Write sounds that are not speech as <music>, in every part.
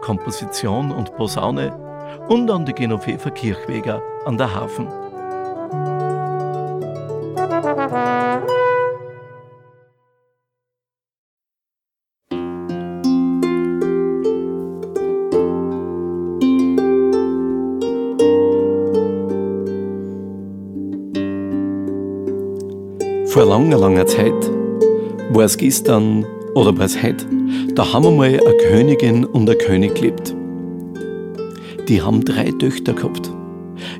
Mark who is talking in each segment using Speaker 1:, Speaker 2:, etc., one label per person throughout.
Speaker 1: Komposition und Posaune und an die Genoveva Kirchweger an der Hafen. Vor langer, langer Zeit, war es gestern oder war es heute, da haben wir mal eine Königin und ein König gelebt. Die haben drei Töchter gehabt.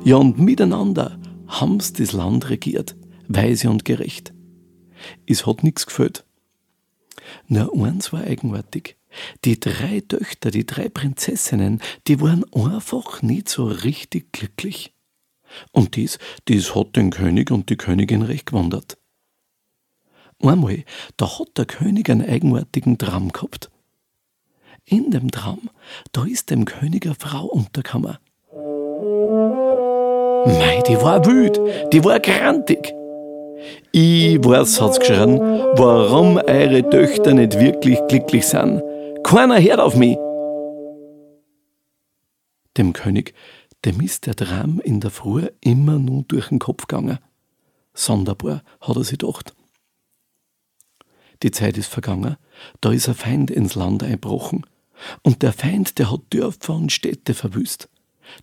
Speaker 1: Ja, und miteinander haben sie das Land regiert, weise und gerecht. Es hat nichts gefällt. Nur eins war eigenartig. Die drei Töchter, die drei Prinzessinnen, die waren einfach nicht so richtig glücklich. Und dies, dies hat den König und die Königin recht gewundert. Einmal, da hat der König einen eigenartigen Traum gehabt. In dem Traum, da ist dem König eine Frau untergekommen. Mei, die war wüt, die war grantig. Ich weiß, hat's geschrien, warum eure Töchter nicht wirklich glücklich sind. Keiner hört auf mich. Dem König, dem ist der Traum in der Früh immer nur durch den Kopf gegangen. Sonderbar, hat er sich gedacht. Die Zeit ist vergangen, da ist ein Feind ins Land einbrochen. Und der Feind, der hat Dörfer und Städte verwüst.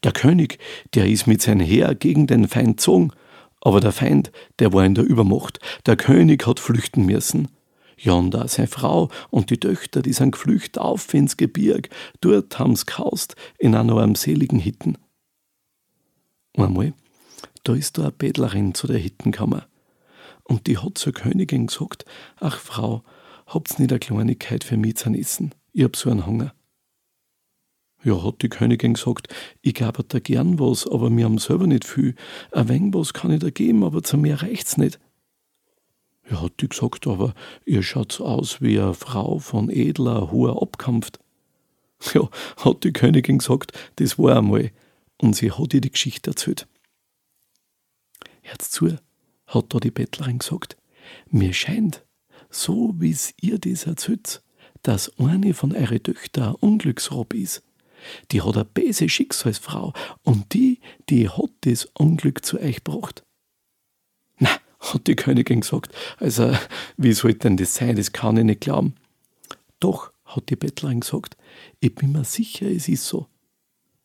Speaker 1: Der König, der ist mit seinem Heer gegen den Feind gezogen, aber der Feind, der war in der Übermacht. Der König hat flüchten müssen. Ja, und da seine Frau und die Töchter, die sind geflüchtet auf ins Gebirg. Dort haben's gehaust, in einer armseligen Hitten. Einmal, da ist da eine Bettlerin zu der Hittenkammer. Und die hat zur Königin gesagt, ach Frau, habt's nicht eine Kleinigkeit für mich zu essen? Ich hab so einen Hunger. Ja, hat die Königin gesagt, ich gebe da gern was, aber wir haben selber nicht viel. Ein wenig was kann ich da geben, aber zu mir reicht's nicht. Ja, hat die gesagt, aber ihr schaut aus wie eine Frau von edler, hoher Abkampft. <laughs> Ja, hat die Königin gesagt, das war einmal. Und sie hat ihr die Geschichte erzählt. Herz zu, hat da die Bettlerin gesagt, mir scheint, so wie's ihr das erzählt, dass eine von eure Töchter ein Unglücksrob ist. Die hat eine böse Schicksalsfrau und die, die hat das Unglück zu euch gebracht. Na, hat die Königin gesagt, also wie soll denn das sein, das kann ich nicht glauben. Doch, hat die Bettlerin gesagt, ich bin mir sicher, es ist so.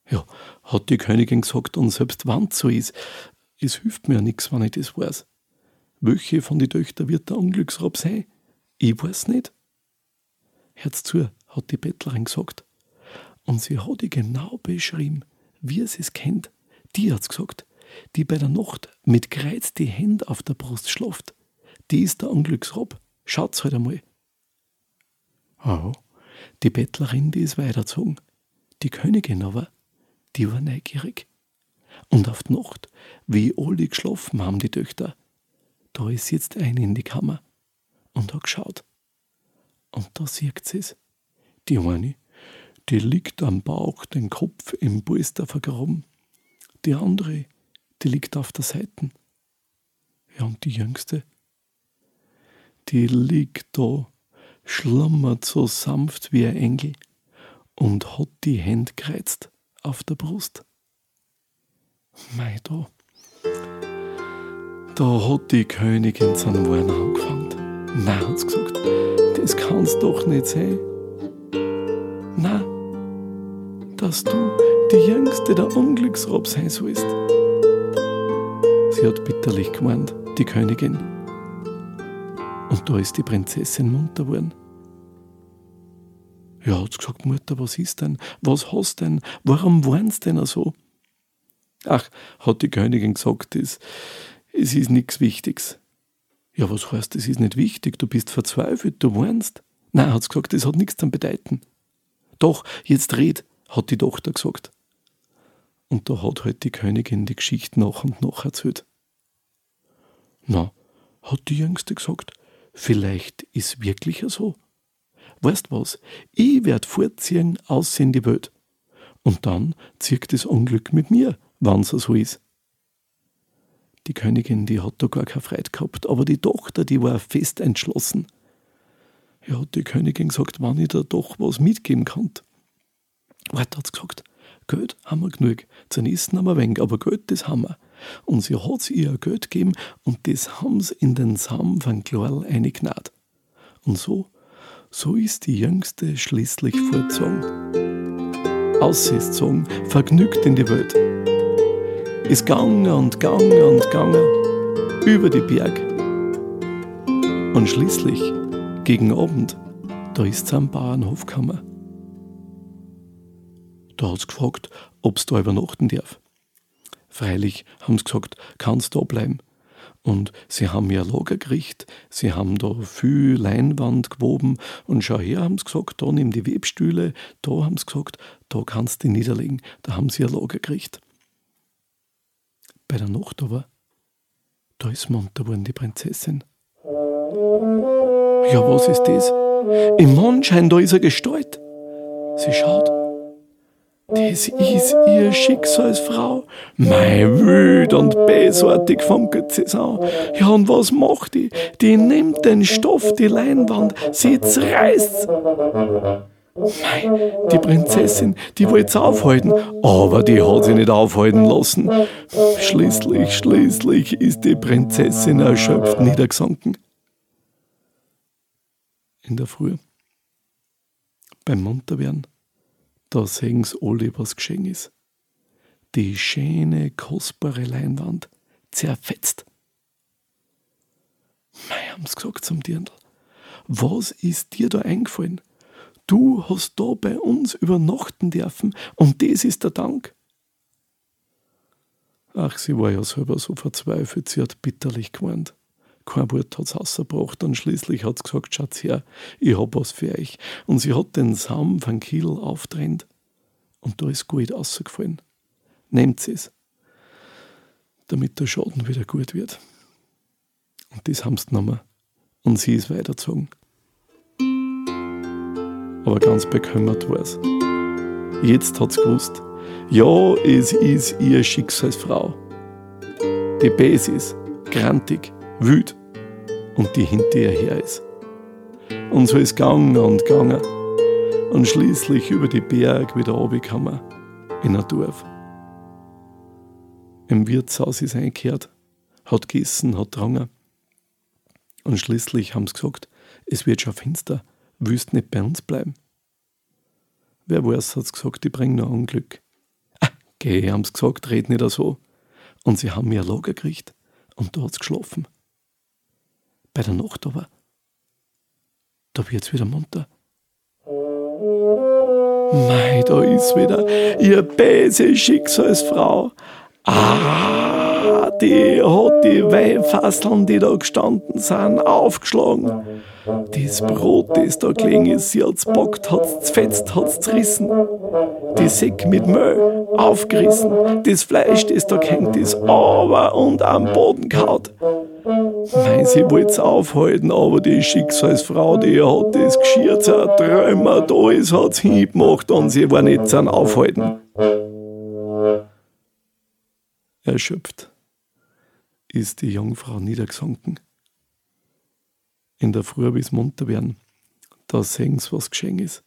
Speaker 1: Ja, hat die Königin gesagt, und selbst wenn es so ist, es hilft mir nichts, wenn ich das weiß. Welche von den Töchtern wird der Unglücksrab sein? Ich weiß nicht. Herz zu, hat die Bettlerin gesagt. Und sie hat ihr genau beschrieben, wie sie es kennt. Die hat's gesagt, die bei der Nacht mit Kreuz die Hände auf der Brust schlaft. Die ist der Unglücksrab. Schaut's halt einmal. Oh, die Bettlerin, die ist weitergezogen. Die Königin aber, die war neugierig. Und auf die Nacht, wie alle geschlafen haben, die Töchter, da ist jetzt eine in die Kammer und hat geschaut. Und da sieht sie es. Die eine, die liegt am Bauch, den Kopf im Polster vergraben. Die andere, die liegt auf der Seite. Ja, und die jüngste, die liegt da, schlummert so sanft wie ein Engel und hat die Hände gereizt auf der Brust. Mei, da, da hat die Königin seinen Wein angefangen. Nein, hat sie gesagt, das kann's doch nicht sein. Nein, dass du die Jüngste der Unglücksrob sein sollst. Sie hat bitterlich gemeint, die Königin. Und da ist die Prinzessin munter geworden. Ja, hat sie gesagt, Mutter, was ist denn? Was hast denn? Warum warn's denn so? Ach, hat die Königin gesagt, das, es ist nichts Wichtiges. Ja, was heißt, es ist nicht wichtig, du bist verzweifelt, du warnst. Nein, hat's gesagt, das hat nichts zu bedeuten. Doch, jetzt red, hat die Tochter gesagt. Und da hat halt die Königin die Geschichte nach und nach erzählt. Na, hat die Jüngste gesagt, vielleicht ist wirklich so. Weißt was, ich werd fortziehen aus in die Welt. Und dann zieht das Unglück mit mir, wann's so ist. Die Königin, die hat da gar keine Freude gehabt, aber die Tochter, die war fest entschlossen. Ja, hat die Königin gesagt, wann ich da doch was mitgeben kann. Weiter hat sie gesagt, Geld haben wir genug, zum Essen haben wir wenig, aber Geld, das haben wir. Und sie hat ihr Geld gegeben und das haben sie in den Samen von Glorl eingegnat. Und so, so ist die Jüngste schließlich fortgezogen. Ausgezogen, vergnügt in die Welt. Ist gegangen und gegangen und gegangen über die Berg. Und schließlich, gegen Abend, da ist sie am Bauernhof gekommen. Da hat sie gefragt, ob sie da übernachten darf. Freilich haben sie gesagt, kannst da bleiben. Und sie haben ja Lager gerichtet, sie haben da viel Leinwand gewoben und schau her, haben sie gesagt, da nimm die Webstühle, da haben sie gesagt, da kannst du die niederlegen, da haben sie ein Lager gerichtet. Bei der Nacht aber, da ist munter worden die Prinzessin. Ja, was ist das? Im Mondschein, da ist eine Gestalt. Sie schaut, das ist ihr Schicksalsfrau. Mei wüt und bösartig funkelt sie's an. Ja, und was macht die? Die nimmt den Stoff, die Leinwand, sie zerreißt's. Die Prinzessin, die wollt's aufhalten, aber die hat sie nicht aufhalten lassen. Schließlich, schließlich ist die Prinzessin erschöpft niedergesunken. In der Früh, beim Munterwerden, da sehen's alle, was geschehen ist. Die schöne, kostbare Leinwand zerfetzt. Mei, haben's gesagt zum Dirndl. Was ist dir da eingefallen? Du hast da bei uns übernachten dürfen und das ist der Dank. Ach, sie war ja selber so verzweifelt, sie hat bitterlich geweint. Kein Wort hat sie rausgebracht und schließlich hat sie gesagt, Schatz her, ich hab was für euch. Und sie hat den Saum von Kiel auftrennt und da ist Gold rausgefallen. Nehmt es, damit der Schaden wieder gut wird. Und das haben sie genommen und sie ist weitergezogen. Aber ganz bekümmert war es. Jetzt hat sie gewusst, ja, es ist ihr Schicksalsfrau. Die Bäs ist, grantig, wüt und die hinter ihr her ist. Und so ist gegangen und gegangen und schließlich über die Berg wieder runtergekommen in ein Dorf. Im Wirtshaus ist eingekehrt, hat gegessen, hat getrunken. Und schließlich haben sie gesagt, es wird schon finster, willst nicht bei uns bleiben? Wer weiß, hat gesagt, die bringen noch Unglück. Ah, geh, haben sie gesagt, red nicht so. Und sie haben mir ein Lager gekriegt und da hat es geschlafen. Bei der Nacht aber, da wird es wieder munter. Mei, da ist wieder ihr böse Schicksalsfrau. Ah, die hat die Weinfasseln, die da gestanden sind, aufgeschlagen. Das Brot, das da gelegen ist, sie hat's bockt, hat's zfetzt, hat's zerrissen. Die Säck mit Müll aufgerissen. Das Fleisch, das da hängt, ist aber und am Boden kaut. Nein, sie wollt's aufhalten, aber die Schicksalsfrau, die hat das Geschirr zertrümmert, alles hat's hingemacht und sie war nicht zum Aufhalten. Erschöpft ist die Jungfrau niedergesunken in der Früh bis munter werden. Da sehen sie, was geschehen ist.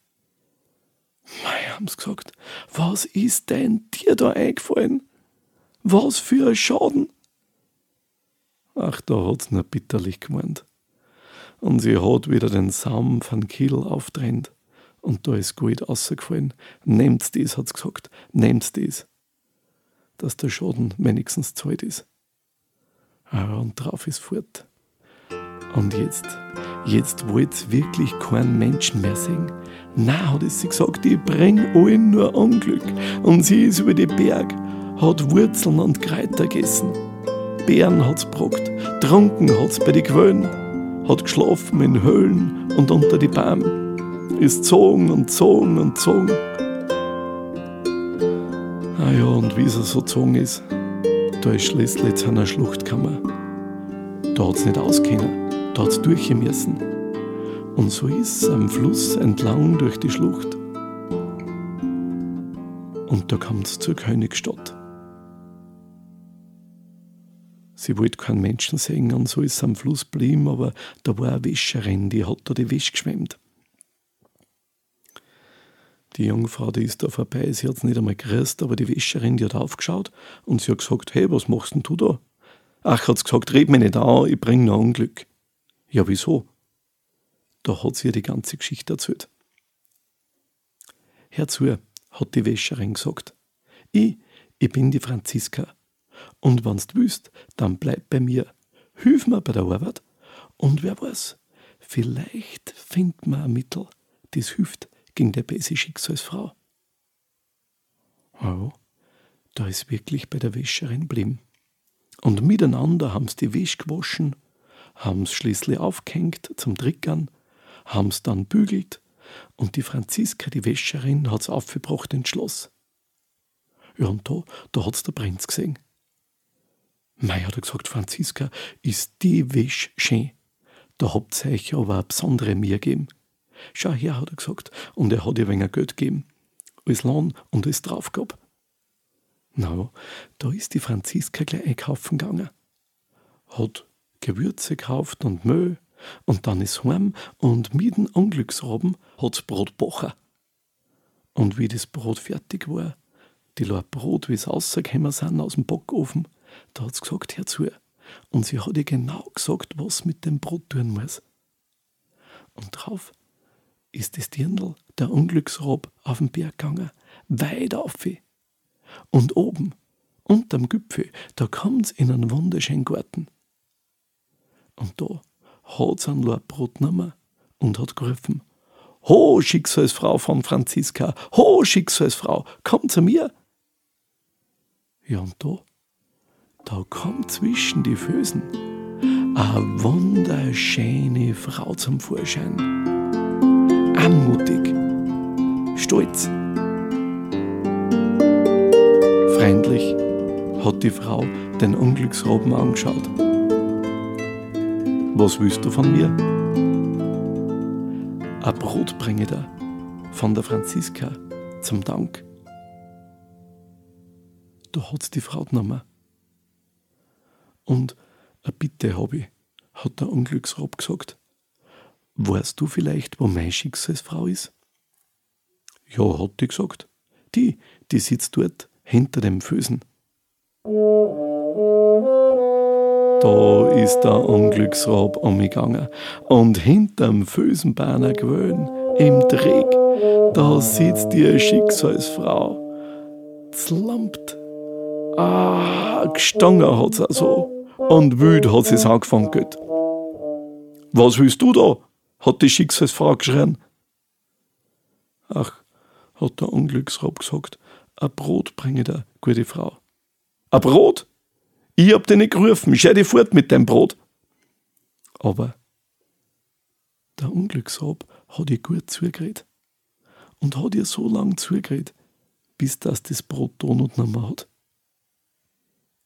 Speaker 1: Mei, haben sie gesagt, was ist denn dir da eingefallen? Was für ein Schaden? Ach, da hat's nur bitterlich gemeint. Und sie hat wieder den Saum von Kiel auftrennt. Und da ist Gold rausgefallen. Nehmt das, hat's gesagt. Nehmt das. Dass der Schaden wenigstens zahlt ist. Aber und drauf ist fort. Und jetzt, jetzt wollt wirklich keinen Menschen mehr sehen. Na, hat es sie gesagt, ich bring allen nur Unglück. Und sie ist über die Berg, hat Wurzeln und Kräuter gegessen. Bären hat's brockt, trunken hat's bei die Quellen, hat geschlafen in Höhlen und unter die Bäume, ist zogen und zogen und zogen. Ja, und wie es so gezogen ist, da ist schließlich zu einer Schlucht gekommen. Da es nicht auskennen, da hat es durch müssen. Und so ist es am Fluss entlang durch die Schlucht. Und da kommt es zur Königsstadt. Sie wollte keinen Menschen sehen und so ist sie am Fluss geblieben, aber da war eine Wäscherin, die hat da die Wäsche geschwemmt. Die Jungfrau, die ist da vorbei, sie hat es nicht einmal gerüst, aber die Wäscherin, die hat aufgeschaut und sie hat gesagt, hey, was machst denn du da? Ach, hat sie gesagt, red mich nicht an, ich bring noch Unglück. Ja, wieso? Da hat sie ihr die ganze Geschichte erzählt. Herzu, hat die Wäscherin gesagt. Ich, ich bin die Franziska. Und wenn's du willst, dann bleib bei mir. Hilf mir bei der Arbeit. Und wer weiß, vielleicht findet man ein Mittel, das hilft gegen der böse Schicksalsfrau. Oh, da ist wirklich bei der Wäscherin geblieben. Und miteinander haben's die Wäsche gewaschen, haben's schließlich aufgehängt zum Trickern, haben's dann bügelt und die Franziska, die Wäscherin, hat's aufgebracht ins Schloss. Ja, und da, da hat's der Prinz gesehen. Mei, hat er gesagt, Franziska, ist die Wäsche schön. Da habt ihr euch aber eine besondere mir gegeben. Schau her, hat er gesagt, und er hat ihr wenig Geld gegeben. Als Lohn und alles drauf gehabt. Na, da ist die Franziska gleich einkaufen gegangen. Hat Gewürze gekauft und Müll und dann ist heim und mit dem Unglücksraben hat's Brot bacher. Und wie das Brot fertig war, die Leute Brot, wie es rausgekommen sind aus dem Backofen, da hat's gesagt, herzu. Und sie hat ihr genau gesagt, was mit dem Brot tun muss. Und drauf ist das Dirndl, der Unglücksrab, auf den Berg gegangen, weit auf. Und oben, unterm Gipfel, da kommt's in einen wunderschönen Garten. Und da hat sie ein Brot genommen und hat gerufen, Ho, Schicksalsfrau von Franziska, ho, Schicksalsfrau, komm zu mir. Ja, und da, da kommt zwischen die Füßen eine wunderschöne Frau zum Vorschein. Anmutig, stolz. Freundlich hat die Frau den Unglücksroben angeschaut. Was willst du von mir? Ein Brot bringe da von der Franziska zum Dank. Da hat's die Frau genommen. Und eine Bitte habe ich, hat der Unglücksrob gesagt. Weißt du vielleicht, wo meine Schicksalsfrau ist? Ja, hat die gesagt. Die, die sitzt dort hinter dem Fösen. Da ist der Unglücksrab umgegangen und hinterm Fösenbeiner gewöhn, im Dreck, da sitzt die Schicksalsfrau. Zlampt. Ah, gestangen hat's also. Und wüt hat sie's angefangen. Was willst du da? Hat die Schicksalsfrau geschrien. Ach, hat der Unglücksrab gesagt, ein Brot bringe der gute Frau. Ein Brot? Ich hab dich nicht gerufen, schau dich fort mit deinem Brot. Aber der Unglücksrab hat ihr gut zugeredet. Und hat ihr so lang zugeredet, bis das das Brot da noch nicht hat.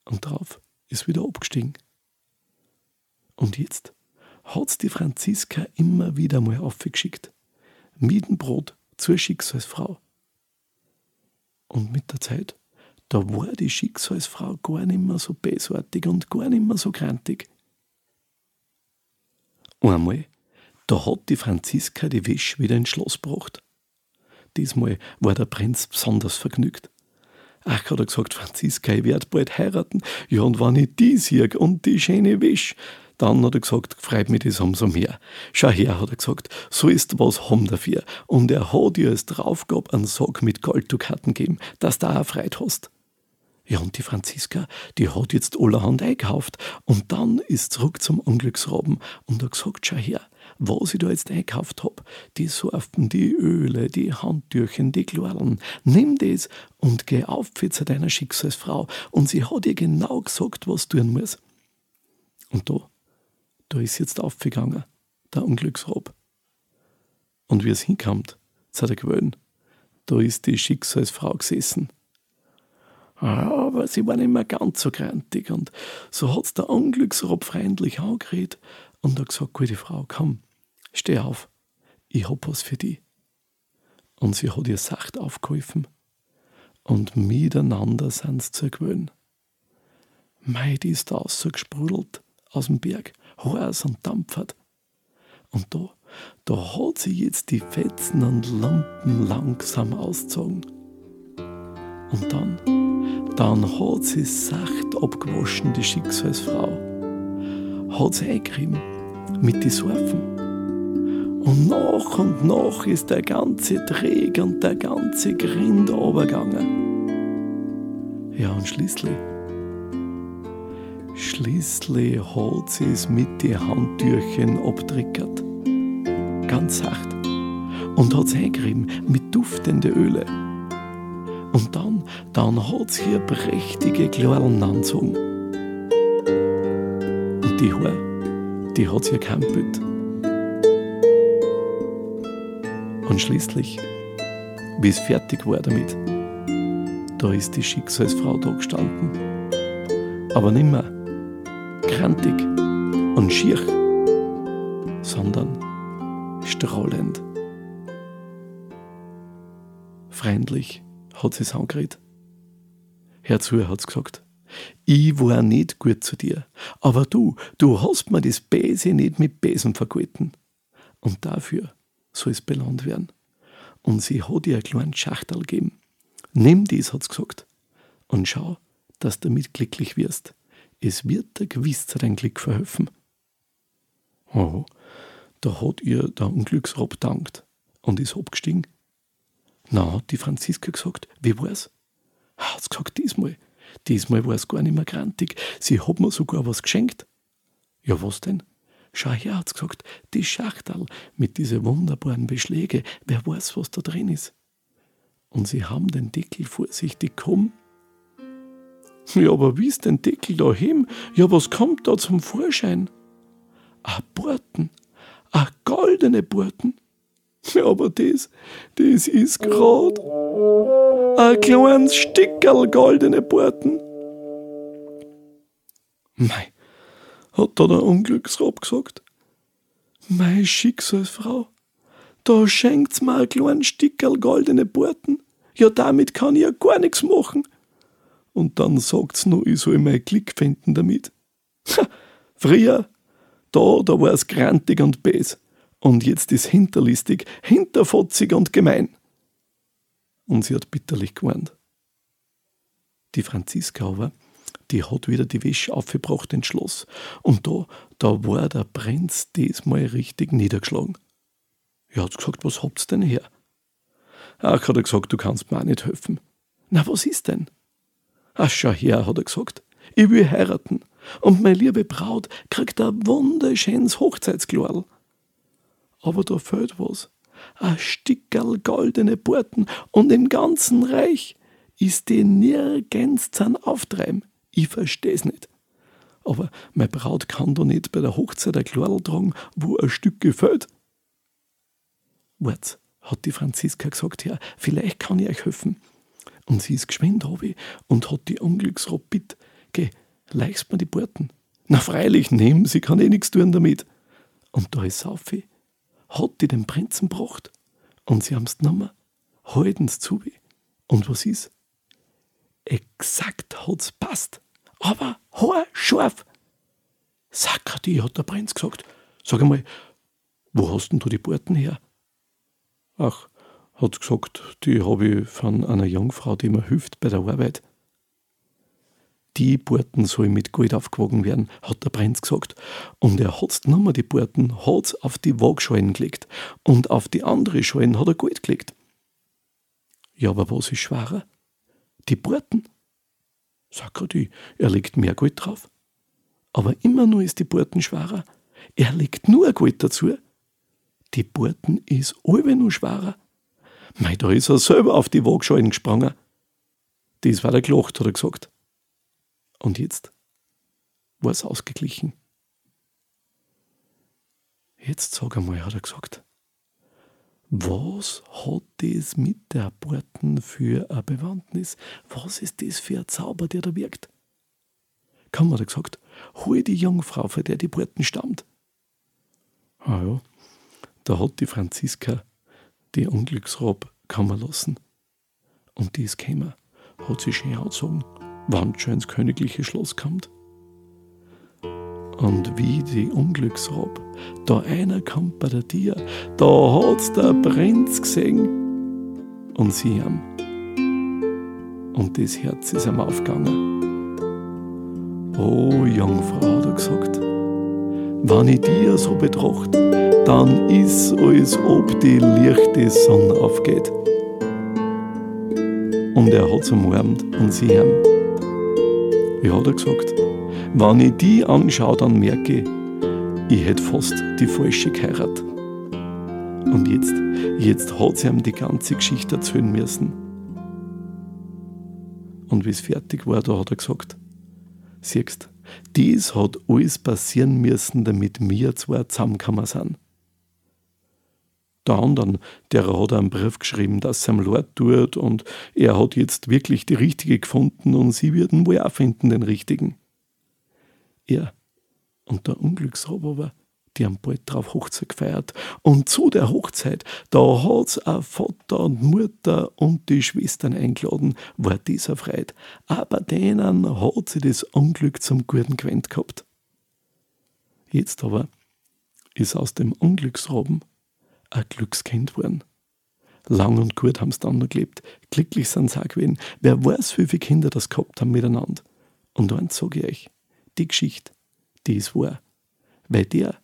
Speaker 1: Und drauf ist wieder abgestiegen. Und jetzt hat's die Franziska immer wieder mal aufgeschickt. Mit dem Brot zur Schicksalsfrau. Und mit der Zeit da war die Schicksalsfrau gar nicht mehr so bösartig und gar nicht mehr so krantig. Einmal, da hat die Franziska die Wäsche wieder ins Schloss gebracht. Diesmal war der Prinz besonders vergnügt. Ach, hat er gesagt, Franziska, ich werde bald heiraten. Ja, und wenn ich die sehe und die schöne Wäsche, dann hat er gesagt, freut mich das umso mehr. Schau her, hat er gesagt, so ist was haben dafür. Und er hat ihr als Draufgabe einen Sack mit Golddukaten gegeben, dass du auch Freude hast. Ja, und die Franziska, die hat jetzt allerhand eingekauft. Und dann ist zurück zum Unglücksraben und hat gesagt, schau her, was ich da jetzt eingekauft hab, die Sorfen, die Öle, die Handtürchen, die Klorlen, nimm das und geh auf zu deiner Schicksalsfrau. Und sie hat ihr genau gesagt, was tun muss. Und da, da ist jetzt aufgegangen, der Unglücksrab. Und wie es hinkommt, zu der Gewöhn, da ist die Schicksalsfrau gesessen Aber sie war nicht mehr ganz so grantig und so hat's der Unglücksrob freundlich angeredet und hat gesagt, gute Frau, komm, steh auf, ich hab was für dich. Und sie hat ihr sacht aufgeholfen und miteinander sind sie zur gewöhnt. Mei, die ist da so gesprudelt aus dem Berg, heiß und dampfert. Und da, da hat sie jetzt die Fetzen und Lampen langsam ausgezogen. Und dann, dann hat sie sacht abgewaschen, die Schicksalsfrau. Hat sie eingerieben mit die Sorfen. Und nach und nach ist der ganze Träg und der ganze Grind runtergegangen. Ja, und schließlich, schließlich hat sie es mit die Handtürchen abtrickert. Ganz sacht. Und hat es eingerieben mit duftenden Öle. Und dann, dann hat sie ihr prächtige Klarlen angezogen. Und die Haare, die hat sie gehampelt. Und schließlich, wie es fertig war damit, da ist die Schicksalsfrau da gestanden. Aber nimmer krantig und schier, sondern strahlend. Freundlich hat sie es angeredet. Herzu hat's gesagt. Ich war nicht gut zu dir, aber du, du hast mir das Bese nicht mit Besen vergolten. Und dafür soll es belohnt werden. Und sie hat ihr einen kleinen Schachtel gegeben. Nimm dies, hat's gesagt, und schau, dass du damit glücklich wirst. Es wird dir gewiss dein Glück verhelfen. Oh, da hat ihr der Unglücksrob dankt und ist abgestiegen na, hat die Franziska gesagt, wie war's? Hat's gesagt, diesmal. Diesmal war es gar nicht mehr grantig. Sie hat mir sogar was geschenkt. Ja, was denn? Schau her, hat's gesagt, die Schachtel mit diesen wunderbaren Beschläge. Wer weiß, was da drin ist? Und sie haben den Deckel vorsichtig gehoben. Ja, aber wie ist den Deckel da hin? Ja, was kommt da zum Vorschein? Ah, Borten. Ah, goldene Borten. Ja, aber das, das ist grad ein kleines Stickerl goldene Borten. Mei, hat da der Unglücksrab gesagt. Mei Schicksalsfrau, da schenkt's mir ein kleines Stickerl goldene Borten. Ja, damit kann ich ja gar nichts machen. Und dann sagt's nur, ich soll mein Glück finden damit. Früher, da, da war's grantig und bes und jetzt ist hinterlistig, hinterfotzig und gemein. Und sie hat bitterlich geweint. Die Franziska aber, die hat wieder die Wäsche aufgebracht ins Schloss. Und da, da war der Prinz diesmal richtig niedergeschlagen. Er hat gesagt, was habt's denn her? Ach, hat er gesagt, du kannst mir auch nicht helfen. Na, was ist denn? Ach, schau her, hat er gesagt. Ich will heiraten. Und meine liebe Braut kriegt ein wunderschönes Hochzeitskleidl aber da fehlt was. Ein Stickerl goldene Borten und im ganzen Reich ist die nirgends zum Auftreiben. Ich versteh's nicht. Aber meine Braut kann doch nicht bei der Hochzeit ein Kleidl tragen, wo ein Stück gefällt. Wart, hat die Franziska gesagt, ja, vielleicht kann ich euch helfen. Und sie ist geschwind ich, und hat die Unglücksrob bitt, geh, leichst mir die Borten. Na freilich, nehmen, sie kann eh nichts tun damit. Und da ist Saufi hat die den Prinzen gebracht und sie haben's genommen, halten's zu. Und was ist? Exakt hat's passt, aber scharf. Sakrati, hat der Prinz gesagt. Sag einmal, wo hast denn du die Borten her? Ach, hat gesagt, die habe ich von einer Jungfrau, die mir hilft bei der Arbeit die Borten sollen mit Gold aufgewogen werden, hat der Prinz gesagt. Und er hat's genommen, die Borten, hat's auf die Waagschalen gelegt. Und auf die andere Schalen hat er Gold gelegt. Ja, aber was ist schwerer? Die Borten. Sagt er, er legt mehr Gold drauf. Aber immer nur ist die Borten schwerer. Er legt nur Gold dazu. Die Borten ist alle nur schwerer. Mei, da ist er selber auf die Waagschalen gesprungen. Das war der Glocht, hat er gesagt. Und jetzt war es ausgeglichen. Jetzt sag einmal, hat er gesagt, Was hat das mit der Porten für eine Bewandtnis? Was ist das für ein Zauber, der da wirkt? Kaum hat er gesagt, hol die Jungfrau, von der die Porten stammt. Ah ja, da hat die Franziska die Unglücksrob kommen lassen. Und die ist gekommen, hat sie schön angezogen, wann schon ins königliche Schloss kommt. Und wie die Unglücksrob da einer kommt bei der Tier, da hat's der Prinz gesehen und sie haben. Und das Herz ist ihm aufgegangen. Oh, Jungfrau, hat er gesagt, wenn ich dir so betrachte, dann ist als ob die lichte Sonne aufgeht. Und er hat's umarmt und sie haben. Wie hat er gesagt? Wenn ich die anschaue, dann merke ich, ich hätte fast die falsche geheiratet. Und jetzt, jetzt hat sie ihm die ganze Geschichte erzählen müssen. Und wie es fertig war, da hat er gesagt, siehst, dies hat alles passieren müssen, damit wir zwei zusammengekommen sind. Der andere, der hat einen Brief geschrieben, dass es ihm leid tut und er hat jetzt wirklich die Richtige gefunden und sie würden wohl auch finden, den Richtigen. Er und der Unglücksroboter, die haben bald drauf Hochzeit gefeiert. Und zu der Hochzeit, da hat's auch Vater und Mutter und die Schwestern eingeladen, war dieser Freit. Aber denen hat sie das Unglück zum Guten gewendet gehabt. Jetzt aber ist aus dem Unglücksroben ein Glückskind geworden. Lang und gut haben sie dann noch gelebt. Glücklich sind sie auch gewesen. Wer weiß, wie viele Kinder das gehabt haben miteinander. Und eins sage ich euch, die Geschichte, die ist wahr. Weil der,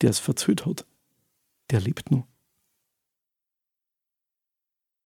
Speaker 1: der es verzählt hat, der lebt noch.